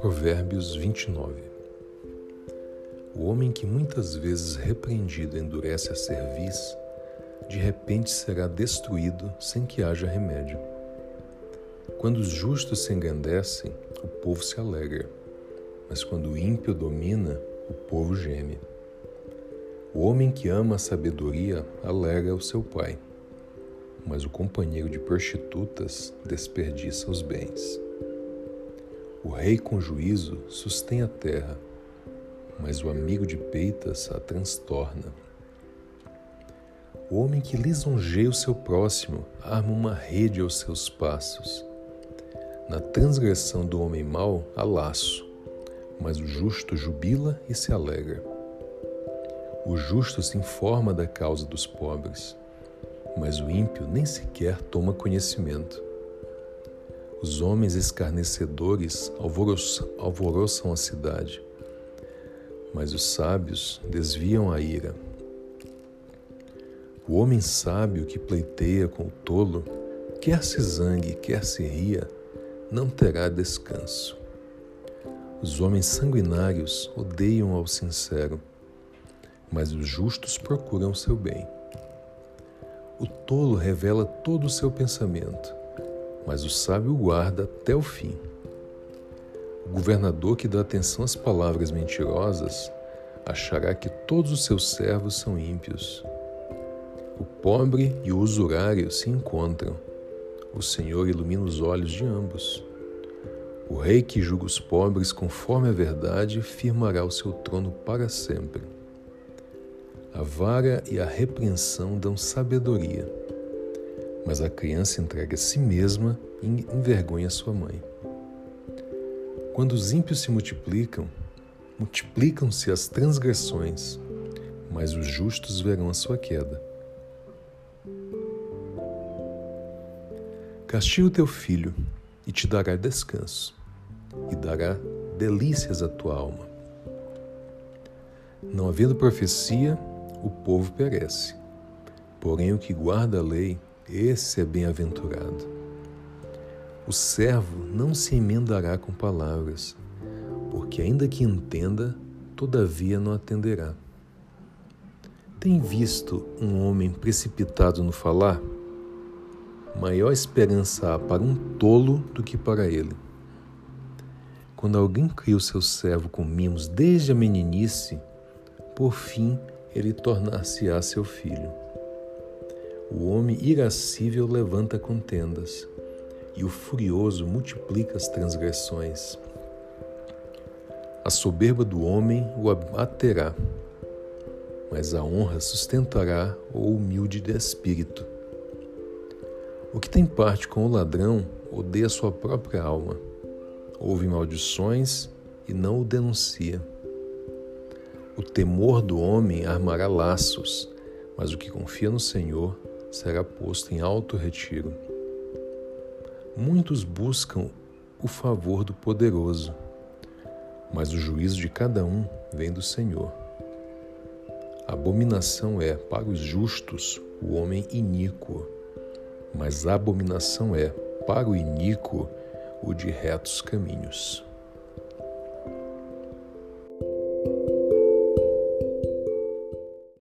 Provérbios 29 O homem que muitas vezes repreendido endurece a cerviz, de repente será destruído sem que haja remédio. Quando os justos se engrandecem, o povo se alegra, mas quando o ímpio domina, o povo geme. O homem que ama a sabedoria alega o seu pai, mas o companheiro de prostitutas desperdiça os bens. O rei com juízo sustém a terra, mas o amigo de peitas a transtorna. O homem que lisonjeia o seu próximo arma uma rede aos seus passos. Na transgressão do homem mau há laço, mas o justo jubila e se alegra. O justo se informa da causa dos pobres, mas o ímpio nem sequer toma conhecimento. Os homens escarnecedores alvoroçam a cidade, mas os sábios desviam a ira. O homem sábio que pleiteia com o tolo, quer se zangue, quer se ria, não terá descanso. Os homens sanguinários odeiam ao sincero, mas os justos procuram seu bem. O tolo revela todo o seu pensamento, mas o sábio guarda até o fim. O governador que dá atenção às palavras mentirosas achará que todos os seus servos são ímpios. O pobre e o usurário se encontram. O Senhor ilumina os olhos de ambos. O rei que julga os pobres conforme a verdade firmará o seu trono para sempre. A vara e a repreensão dão sabedoria, mas a criança entrega a si mesma e envergonha sua mãe. Quando os ímpios se multiplicam, multiplicam-se as transgressões, mas os justos verão a sua queda. Castiga o teu filho e te dará descanso, e dará delícias à tua alma. Não havendo profecia, o povo perece. Porém, o que guarda a lei, esse é bem-aventurado. O servo não se emendará com palavras, porque, ainda que entenda, todavia não atenderá. Tem visto um homem precipitado no falar? maior esperança há para um tolo do que para ele. Quando alguém cria o seu servo com mimos desde a meninice, por fim ele tornar-se-á seu filho. O homem irascível levanta contendas, e o furioso multiplica as transgressões. A soberba do homem o abaterá, mas a honra sustentará o humilde de espírito. O que tem parte com o ladrão odeia sua própria alma, ouve maldições e não o denuncia. O temor do homem armará laços, mas o que confia no Senhor será posto em alto retiro. Muitos buscam o favor do poderoso, mas o juízo de cada um vem do Senhor. Abominação é para os justos o homem iníquo mas abominação é, para o iníquo, o de retos caminhos.